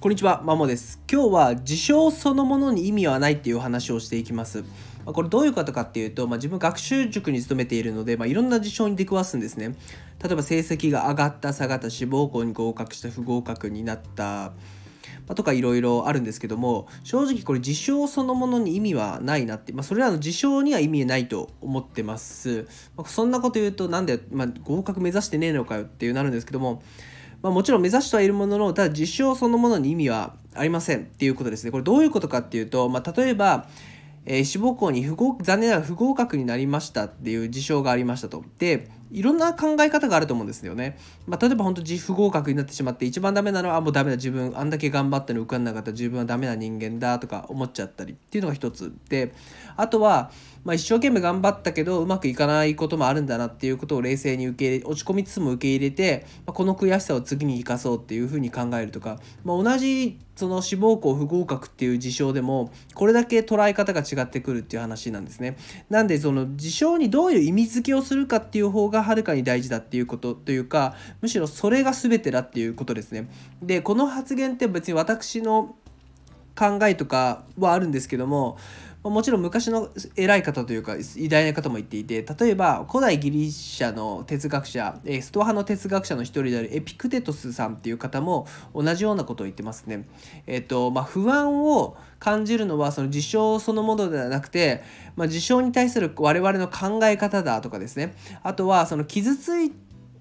こんにちは、マモです。今日は事象そのものに意味はないっていう話をしていきます。まこれどういうことかっていうと、まあ、自分学習塾に勤めているので、まあ、いろんな事象に出くわすんですね。例えば成績が上がった、下がった、志望校に合格した、不合格になった、まとかいろいろあるんですけども正直これ事象そのものに意味はないなって、まあ、それらの事象には意味ないと思ってます、ま、そんなこと言うとなんで、ま、合格目指してねえのかよっていうなるんですけどもまあ、もちろん目指してはいるもののただ実証そのものに意味はありませんっていうことですね。これどういうことかっていうと、まあ、例えばえー、志望校に不合残念ながら不合格になりましたっていう事象がありましたと。でいろんな考え方があると思うんですよね。まあ、例えば本当自不合格になってしまって一番ダメなのはもうダメだ自分あんだけ頑張ったの受かんなかった自分はダメな人間だとか思っちゃったりっていうのが一つであとは、まあ、一生懸命頑張ったけどうまくいかないこともあるんだなっていうことを冷静に受け入れ落ち込みつつも受け入れて、まあ、この悔しさを次に生かそうっていうふうに考えるとか、まあ、同じその志望校不合格っていう事象でもこれだけ捉え方が違ってくるっていう話なんですね。なんでその事象にどういう意味付けをするかっていう方がはるかに大事だっていうことというかむしろそれが全てだっていうことですね。でこの発言って別に私の考えとかはあるんですけどももちろん昔の偉い方というか偉大な方も言っていて例えば古代ギリシャの哲学者ストア派の哲学者の一人であるエピクテトスさんっていう方も同じようなことを言ってますね。えっ、とまあ、不安を感じるのはその事象そのものではなくて、まあ、事象に対する我々の考え方だとかですねあとはその傷つい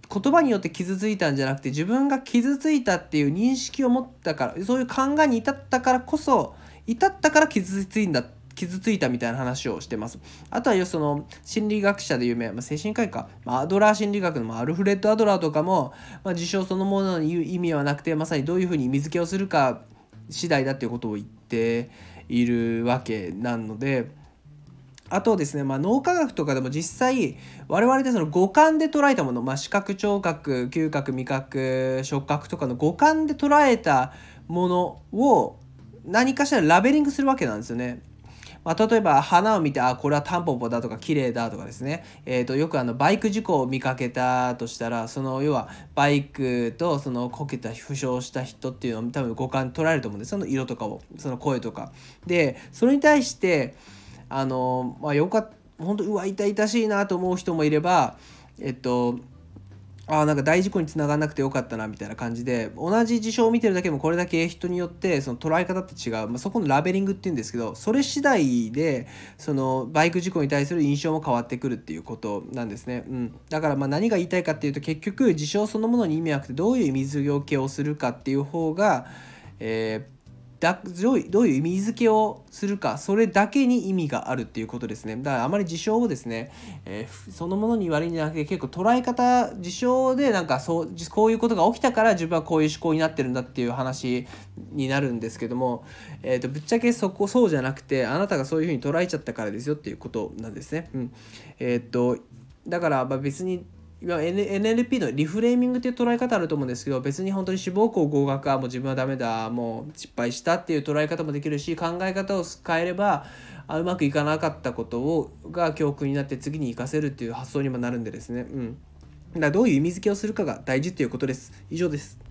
言葉によって傷ついたんじゃなくて自分が傷ついたっていう認識を持ったからそういう考えに至ったからこそ至ったから傷ついんだ傷ついたみたいな話をしてます。あとはその心理学者で有名、まあ、精神科医か、まあ、アドラー心理学のアルフレッド・アドラーとかも、まあ、事象そのものに意味はなくてまさにどういうふうに意味付けをするか次第だっていうことを言っているわけなので。あとですね、まあ、脳科学とかでも実際我々でその五感で捉えたもの、まあ、視覚聴覚嗅覚味覚触覚とかの五感で捉えたものを何かしらラベリングするわけなんですよね。まあ、例えば花を見てあこれはタンポポだとか綺麗だとかですね、えー、とよくあのバイク事故を見かけたとしたらその要はバイクとそのこけた負傷した人っていうのを多分五感捉えると思うんですその色とかをその声とか。でそれに対してあのまあよかった本当うわ痛々しいなと思う人もいればえっとあなんか大事故につながらなくてよかったなみたいな感じで同じ事象を見てるだけでもこれだけ人によってその捉え方って違う、まあ、そこのラベリングっていうんですけどそれ次第でそのバイク事故に対する印象も変わってくるっていうことなんですね、うん、だからま何が言いたいかっていうと結局事象そのものに意味なくてどういう水よけをするかっていう方が、えーだどういう意味付けをするかそれだけに意味があるっていうことですねだからあまり事象をですね、えー、そのものに言われるんじゃなくて結構捉え方事象でなんかそうこういうことが起きたから自分はこういう思考になってるんだっていう話になるんですけども、えーと、ぶっちゃけそこそうじゃなくてあなたがそういうふうに捉えちゃったからですよっていうことなんですね。うん、え、ー、とだから別に NLP のリフレーミングっていう捉え方あると思うんですけど別に本当に志望校合格はもう自分はダメだもう失敗したっていう捉え方もできるし考え方を変えればあうまくいかなかったことをが教訓になって次に生かせるっていう発想にもなるんでですね。うん。だからどういう意味付けをするかが大事っていうことです。以上です。